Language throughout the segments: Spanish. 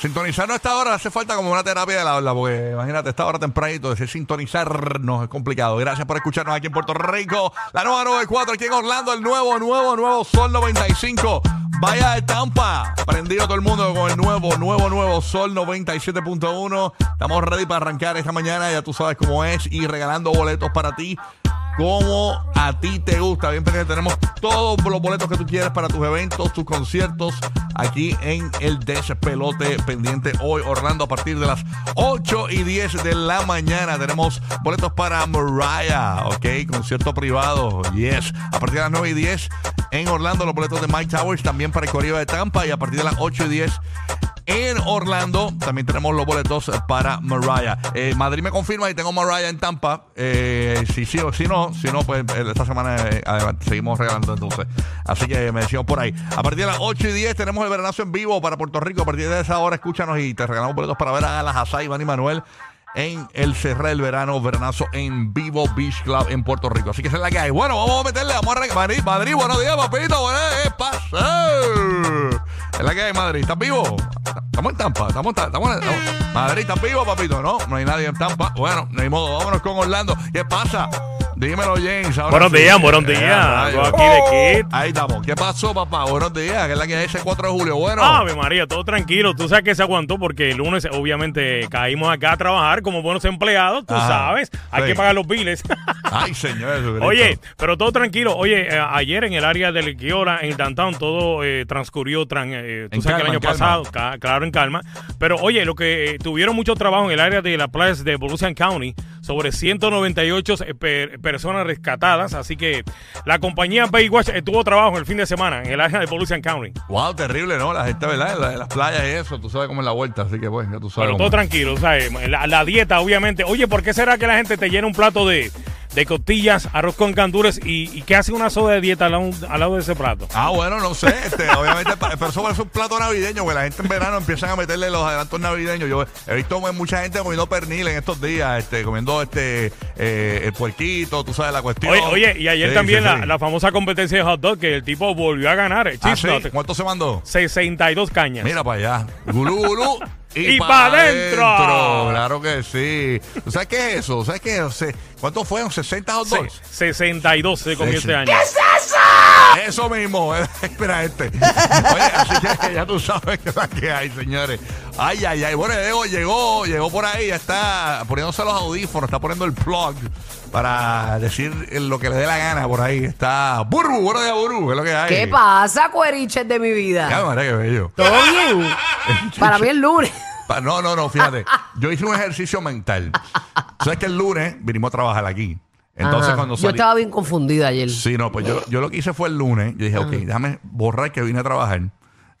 Sintonizarnos a esta hora hace falta como una terapia de la habla, porque imagínate, esta hora tempranito, decir sintonizarnos es complicado. Gracias por escucharnos aquí en Puerto Rico. La nueva 94 aquí en Orlando, el nuevo, nuevo, nuevo Sol 95. Vaya de Tampa. Prendido todo el mundo con el nuevo, nuevo, nuevo Sol 97.1. Estamos ready para arrancar esta mañana, ya tú sabes cómo es, y regalando boletos para ti como a ti te gusta. Bien pendiente, tenemos todos los boletos que tú quieres para tus eventos, tus conciertos, aquí en el Despelote pendiente hoy, Orlando, a partir de las 8 y 10 de la mañana. Tenemos boletos para Mariah, ok, concierto privado, yes. A partir de las 9 y 10 en Orlando, los boletos de Mike Towers, también para el Correo de Tampa, y a partir de las 8 y 10 en Orlando. También tenemos los boletos para Mariah. Eh, Madrid me confirma y tengo Mariah en Tampa. Eh, si sí o si no, si no, pues eh, esta semana eh, seguimos regalando entonces. Así que me decimos por ahí. A partir de las 8 y 10 tenemos el veranazo en vivo para Puerto Rico. A partir de esa hora, escúchanos y te regalamos boletos para ver a las Hasai, Iván y Manuel. En el Cerré del Verano, Veranazo en Vivo Beach Club en Puerto Rico. Así que esa es la que hay. Bueno, vamos a meterle, vamos a arrancar. Madrid, Madrid, buenos días, papito. Buenos ¿Qué pasa? Es la que hay, Madrid. ¿Estás vivo? Estamos en Tampa. Estamos, estamos, estamos- Madrid, ¿estás vivo, papito? No, no hay nadie en Tampa. Bueno, ni modo. Vámonos con Orlando. ¿Qué pasa? Dímelo, James. ahora Buenos sí. días, buenos Eh, días. aquí de Kid. Ahí estamos. ¿Qué pasó, papá? Buenos días. ¿Qué es la que hay ese 4 de julio? Bueno. Ave María, todo tranquilo. Tú sabes que se aguantó porque el lunes, obviamente, caímos acá a trabajar como buenos empleados. Tú Ajá. sabes, hay Sí. que pagar los biles. Ay, señor Jesucristo. Oye, pero todo tranquilo. Oye, eh, ayer en el área del Guiola, en Downtown, todo eh, transcurrió, tran- eh, tú En sabes calma, que el año pasado, ca- claro, en calma. Pero oye, lo que eh, tuvieron mucho trabajo en el área de la playa de Volusian County, sobre 198 eh, per- personas rescatadas. Así que la compañía Baywatch eh, tuvo trabajo el fin de semana en el área de Volusian County. Wow, terrible, ¿no? La gente, ¿verdad? La- las playas y eso, tú sabes cómo es la vuelta, así que pues, ya tú sabes. Pero todo tranquilo, ¿sabes? La, la dieta, obviamente. Oye, ¿por qué será que la gente te llena un plato de, de costillas, arroz con candules y, y que hace una soda de dieta al lado, al lado de ese plato? Ah, bueno, no sé, este, obviamente, pero eso es un plato navideño, porque la gente en verano empiezan a meterle los adelantos navideños. Yo he visto mucha gente comiendo pernil en estos días, este, comiendo este eh, el puerquito, tú sabes la cuestión. Oye, oye, y ayer Sí, también sí, la, sí. la famosa competencia de hot dog que el tipo volvió a ganar. El Ah, ¿sí? dog, ¿Cuánto se mandó? 62 cañas. Mira para allá. Gulú, gulú. Y pa' pa' adentro. Claro que sí. ¿Tú sabes qué es eso? ¿Sabes qué? ¿Cuánto fueron? ¿60 hot dogs? Se- 62 se comió este año. Eso mismo, eh, espera este. Oye, así que ya tú sabes que es que hay, señores. Ay, ay, ay. Bueno, Diego llegó, llegó por ahí, ya está poniéndose los audífonos, está poniendo el plug para decir lo que le dé la gana por ahí. Está Burbu, bueno día, Burbu, es lo que hay. ¿Qué pasa, cueriches de mi Ya, vida? madre, qué bello. ¿Todo bien? Para mí el lunes. Pa- No, no, no, fíjate. Yo hice un ejercicio mental. Sabes que el lunes vinimos a trabajar aquí. Entonces, Ajá. cuando Yo salí. estaba bien confundida ayer. Sí, no, pues yo, yo lo que hice fue el lunes. Yo dije, ok, déjame borrar que vine a trabajar.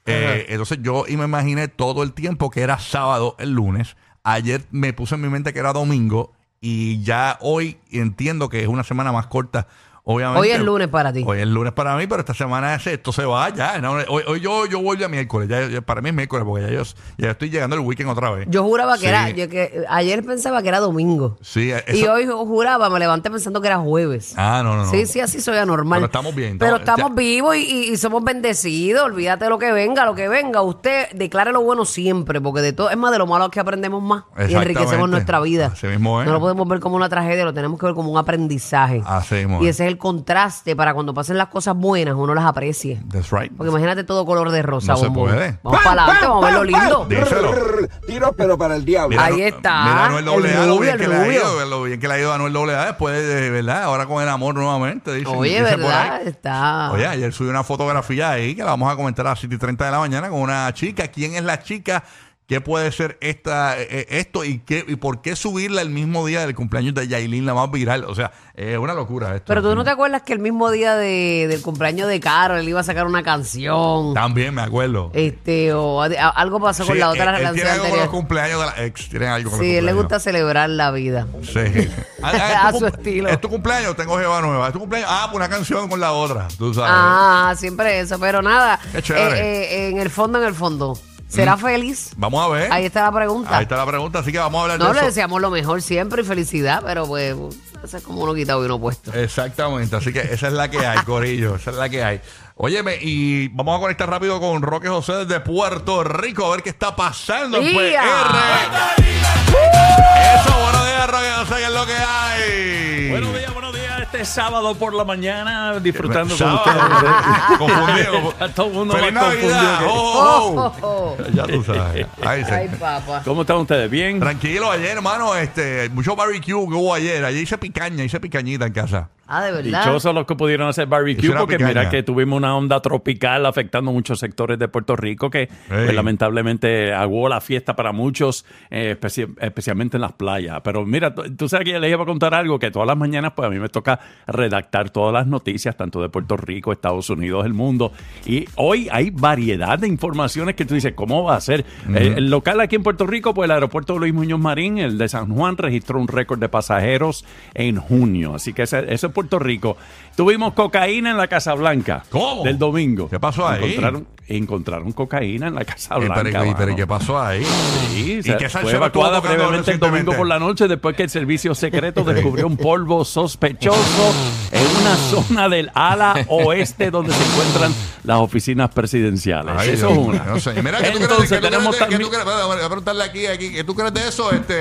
Eh, entonces yo y me imaginé todo el tiempo que era sábado el lunes. Ayer me puse en mi mente que era domingo. Y ya hoy entiendo que es una semana más corta. Obviamente. Hoy es lunes para ti. Hoy es lunes para mí, pero esta semana ese- esto se va ya. ¿no? Hoy, hoy yo, yo vuelvo a miércoles. Ya, ya- para mí es miércoles porque ya yo ya estoy llegando el weekend otra vez. Yo juraba que Sí. era, yo que ayer pensaba que era domingo. Sí, Y eso- hoy juraba, me levanté pensando que era jueves. Ah, no, no, no. Sí, sí, así soy anormal. Pero estamos bien, Pero estamos- ya- vivos y, y- y somos bendecidos. Olvídate de lo que venga, lo que venga. Usted declare lo bueno siempre, porque de todo, es más de lo malo que aprendemos más y enriquecemos nuestra vida. Así mismo es. No lo podemos ver como una tragedia, lo tenemos que ver como un aprendizaje. Así mismo Y es. ese es el contraste para cuando pasen las cosas buenas, uno las aprecie. That's right. Porque imagínate todo color de rosa. No se bombón. puede. Vamos para adelante, vamos a ver lo lindo. Díselo. Tiro, pero para el diablo. Mira, Ahí no- está, Mira Anuel el doble A, lo rubio, bien que le ha rubio. ido, lo bien que le ha ido a Anuel doble A después de, ¿verdad? Ahora con el amor nuevamente. dicen- Oye, dicen por ¿verdad? Está. Oye, ayer subí una fotografía ahí que la vamos a comentar a las 7 y 30 de la mañana con una chica. ¿Quién es la chica qué puede ser esta, eh, esto y, qué, y por qué subirla el mismo día del cumpleaños de Yailin, la más viral. O sea, es una locura esto. Pero tú no te acuerdas que el mismo día de- del cumpleaños de Carol él iba a sacar una canción. También me acuerdo. Este, o a- a- algo pasó con la otra él- él canción tiene algo con los anterior. cumpleaños de la ex. Tiene algo con Sí, él le gusta celebrar la vida. Sí. Ah, ah, A tu su estilo. Es tu cumpleaños, tengo jeva nueva. Es tu cumpleaños. Ah, pues una canción con la otra. Tú sabes. Ah, siempre eso, pero nada. Qué chévere. eh, eh, en el fondo, en el fondo. ¿Será feliz? Vamos a ver. Ahí está la pregunta. Ahí está la pregunta, así que vamos a hablar No de le eso. deseamos lo mejor siempre y felicidad, pero pues eso es como uno quitado y uno puesto. Exactamente, así que esa es la que hay, Corillo, esa es la que hay. Óyeme, y vamos a conectar rápido con Roque José desde Puerto Rico a ver qué está pasando en. PR. Eso, buenos días, Roque José, ¿qué es lo que hay? Buenos días, buenos días. Este sábado por la mañana disfrutando con Sábado. ustedes. Confundido. Está todo el mundo ¡Feliz más confundido Navidad! que- ¡Oh, oh, Oh, oh! oh. Ya tú sabes. Ahí. Ay, papá. ¿Cómo están ustedes? ¿Bien? Tranquilo, ayer, hermano, este, mucho barbecue que hubo ayer. Ayer hice picaña, hice picañita en casa. Ah, de verdad. Dichosos los que pudieron hacer barbecue, porque picaña. mira que tuvimos una onda tropical afectando muchos sectores de Puerto Rico que pues, lamentablemente aguó la fiesta para muchos, eh, especi- especialmente en las playas. Pero mira, tú, sabes que yo les iba a contar algo, que todas las mañanas pues a mí me toca redactar todas las noticias, tanto de Puerto Rico, Estados Unidos, el mundo. Y hoy hay variedad de informaciones que tú dices, ¿cómo va a ser? Eh, el local aquí en Puerto Rico, pues el aeropuerto Luis Muñoz Marín, el de San Juan, registró un récord de pasajeros en junio. Así que ese- eso es Puerto Rico. Tuvimos cocaína en la Casa Blanca. ¿Cómo? Del domingo. ¿Qué pasó ahí? Encontraron, encontraron cocaína en la Casa Blanca. pero, y- pero, ¿y mano. ¿qué pasó ahí? Sí, ¿Y qué fue evacuada brevemente el domingo por la noche después que el servicio secreto descubrió un polvo sospechoso en una zona del ala oeste donde se encuentran las oficinas presidenciales. Ay, Eso es una. no sé. Mira, ¿qué tú crees, Entonces tú tenemos crees de- qué también... tú crees- espérate, voy a preguntarle aquí, aquí, ¿qué tú crees de eso, este,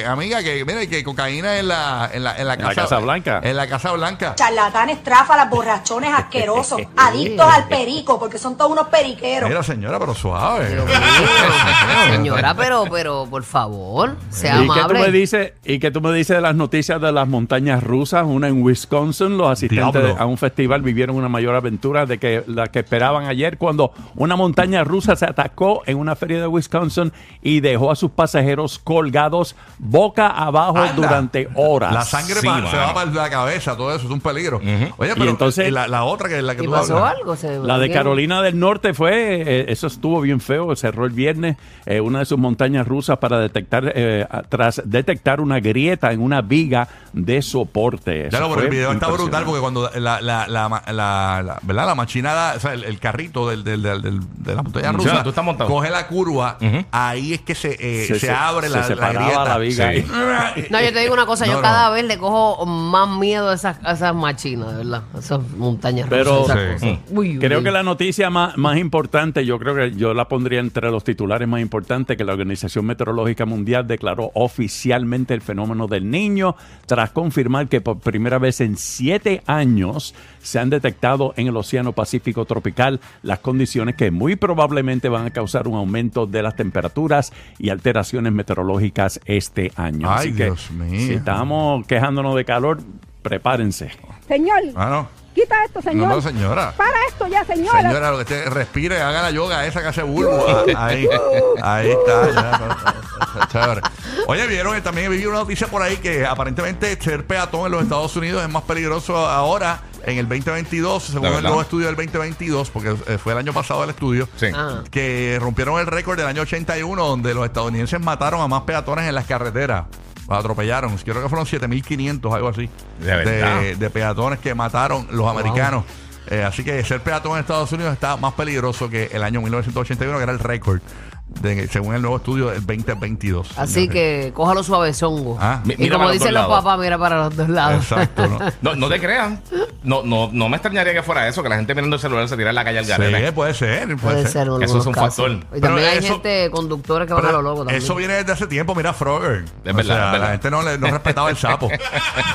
eh, amiga? Que mira, que cocaína en la, en la, en la En la casa, Blanca. En la Casa Blanca. charlatanes, tráfalas, borrachones asquerosos, adictos al perico, porque son todos unos periqueros. Mira, señora, pero suave. Señora, pero, pero, por favor, sea ¿Y qué tú me amable. dices? ¿Y qué tú me dices de las noticias de las montañas rusas? Una en Wisconsin, los asistentes Diablo. a un festival vivieron una mayor aventura de que la que esperaban ayer cuando una montaña rusa se atacó en una feria de Wisconsin y dejó a sus pasajeros colgados boca abajo Anda. durante horas. La sangre Sí, se va para la cabeza, todo eso es un peligro. Oye, pero entonces- y la, la otra que es la que ¿Y tú pasó hablas. algo? Se- La de. Carolina del Norte fue, eh, eso estuvo bien feo, cerró el viernes eh, una de sus montañas rusas para detectar, eh, a- tras detectar una grieta en una viga de soporte. Eso lo, pero el video está brutal porque cuando la, la, la, la- la- ¿verdad? la machinada, o sea, el, el carrito del, del, del- del- de la montaña Sí, rusa tú estás montado. coge la curva, ahí es que se, eh, se, abre se la, la separaba grieta. la viga ahí. No, yo te digo una cosa, No, yo no. cada vez le cojo más miedo a esas, a esas machinas, de verdad. A esas montañas Pero- rusas, esas Sí. cosas. Uy, Creo uy. que la noticia más, más importante, yo creo que yo la pondría entre los titulares más importantes, que la Organización Meteorológica Mundial declaró oficialmente el fenómeno del niño, tras confirmar que por primera vez en siete años se han detectado en el Océano Pacífico tropical las condiciones que muy probablemente van a causar un aumento de las temperaturas y alteraciones meteorológicas este año. Ay, Así que Dios mío. si estamos quejándonos de calor, prepárense. Señor, Ah, no. quita esto, señor. no, señora. Para esto ya, señora. Señora, lo que usted respire, haga la yoga esa que hace bulbo. Ah, Ahí, ahí está. ya, no, chévere. Oye, vieron, eh, también vi una noticia por ahí que aparentemente ser peatón en los Estados Unidos es más peligroso ahora en el 2022, según ¿De el nuevo estudio del 2022, porque eh, fue el año pasado el estudio. Sí. Ah. que rompieron el récord del año 81 donde los estadounidenses mataron a más peatones en las carreteras. Los atropellaron. Creo que fueron 7.500, algo así. ¿De de peatones que mataron los americanos. Eh, así que ser peatón en Estados Unidos está más peligroso que el año 1981, que era el récord, de- según el nuevo estudio del 2022. Así señores. que cójalo suavezongo. Ah. Mi- y mira como para los dicen dos los lados. papás, mira para los dos lados. Exacto, ¿no? No, no te creas. No, no, no me extrañaría que fuera eso, que la gente mirando el celular se tirara en la calle al garete. sí, puede ser. Puede, Puede ser. ser en Eso es algunos un casos. factor. Y Pero también hay eso- gente, conductores que van a lo loco también. eso viene desde hace tiempo, mira Frogger. Es verdad, O sea, es verdad. La gente no, le, no respetaba el sapo.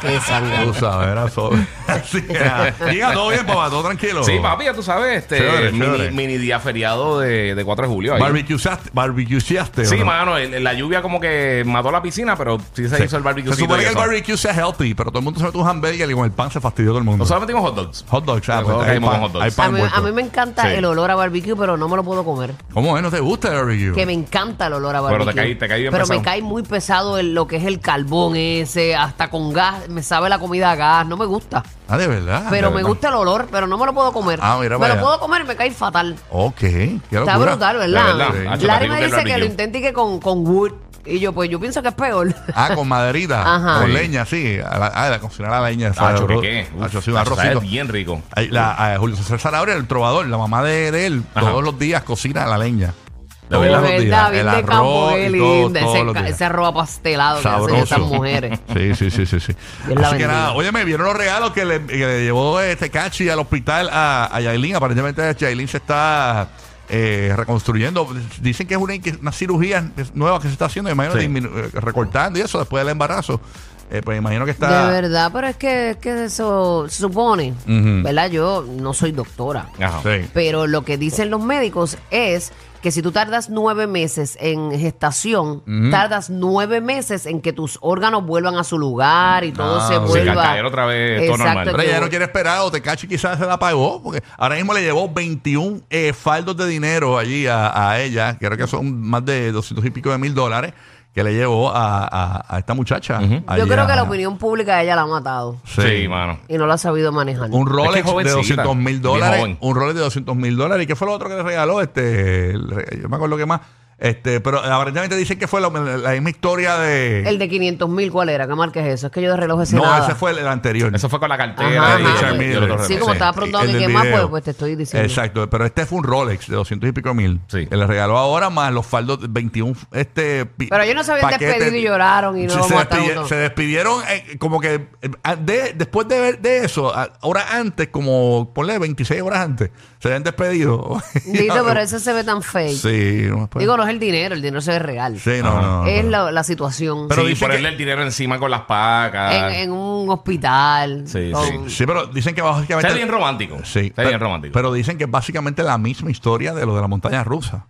Qué sangre. Tú sabes, era sobre. Así que, nada. Diga, todo bien, papá, todo tranquilo. Sí, papi, ya tú sabes, este Chévere, mini, chévere. mini día feriado de, de 4 de julio. ahí. Barbecueaste. Barbecueaste, ¿o Sí, no? mano, el- la lluvia como que mató la piscina, pero sí se Sí. hizo el barbecue. Se supone que el barbecue sea healthy, pero todo el mundo se mete un hamburger y con el pan se fastidió todo el mundo. Nosotros metimos hot dogs. hot dogs, ah, Nosotros pues, hay, caímos pan, con hot dogs. hay pan A mí, envuelto. a mí me encanta Sí. el olor a barbecue, pero no me lo puedo comer. ¿Cómo es? ¿No te gusta el barbecue? Que me encanta el olor a Pero barbecue. te cae- te cae bien Pero pesado. me cae muy pesado el- lo que es el carbón ese, hasta con gas. Me sabe la comida a gas, no me gusta. Ah, de verdad. Pero De me verdad. gusta el olor, pero no me lo puedo comer. Ah, mira me para lo puedo comer y me cae fatal. Ok, qué Está locura. brutal, De ¿verdad? Sí. Hacho, Rico me dice que lo intente y que con, con wood. Y yo, pues yo pienso que es peor. Ah, con maderita, Ajá. con Sí. leña, sí. A la, ah, la cocinar a la leña. ¿sabes? ¿qué qué? Uf, Hacho, sí, un hacho, sabe arrocito. bien rico. Ay, La, a Julio César Zanabria, el trovador, la mamá de, de él, Ajá. todos los días cocina a la leña. De Todos verdad. los días. bien El de arroz campo, qué y todo, linda. todos Ese, los ca- días. ese arroz apastelado que hacen Sabroso. esas mujeres. Sí, sí, sí, sí, sí. Dios la Así que bendiga. nada, oye, me vieron los regalos que le, que le llevó este Cachi al hospital a, a Yailin. Aparentemente Yailin se está eh, reconstruyendo. Dicen que es una, cirugía nueva que se está haciendo, me imagino, Sí. eh, recortando y eso después del embarazo. Eh, pues imagino que está... De verdad, pero es que, es que eso se supone, Ujú. ¿verdad? Yo no soy doctora, Ajá. Sí. pero lo que dicen los médicos es que si tú tardas nueve meses en gestación, tardas nueve meses en que tus órganos vuelvan a su lugar y todo Ah, se sí, vuelva... caer otra vez, todo normal. Pero ella no quiere esperar o Tecachi quizás se la pagó porque ahora mismo le llevó 21 eh, faldos de dinero allí a, a ella, creo que son más de 200 y pico de mil dólares que le llevó a, a- a esta muchacha. Allí Yo creo a- que la opinión pública ella la ha matado Sí, mano. y no la ha sabido manejar. Un Rolex de jovencita, 200 mil bien dólares. joven. Un Rolex de 200 mil dólares. ¿Y qué fue lo otro que le regaló? Este, el re- yo me acuerdo que más. Este, pero aparentemente dicen que fue lo- la, misma historia de. El de 500 mil, ¿cuál era? ¿Qué marca es eso? Es que yo de reloj ese no, nada. ese fue el, el anterior. Eso fue con la cartera Ajá, y, ajá. Sí, como estaba preguntando El que del más, video. pues, pues te estoy diciendo. Exacto, pero este fue un Rolex de 200 y pico mil. Sí. Que le regaló ahora más los faldos de 21. Este, pi- Pero ellos no se habían paquetes. despedido y lloraron y no Sí, lo se, mataron despidi- se despidieron eh, como que eh, de- después de, ver- de eso, ah, horas antes, como ponle 26 horas antes, se habían despedido. Dito, pero eso se ve tan fake. Sí, no, pues- Digo, no es el dinero, el dinero se ve real. Sí, no, no, no, es no. la, la situación. Pero sí, dicen ponerle que- el dinero encima con las pacas. en, en un hospital. Sí, con- Sí, pero dicen que básicamente. Está bien romántico. Sí, Está bien romántico. pero dicen que es básicamente la misma historia de lo de la montaña rusa.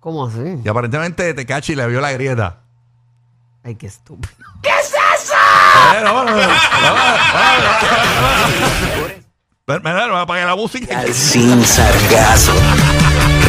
¿Cómo así? Y aparentemente Tecachi le vio la grieta. Ay, qué estúpido. Pero, bueno, bueno, bueno, bueno, bueno, apague la música. Sin sargazo.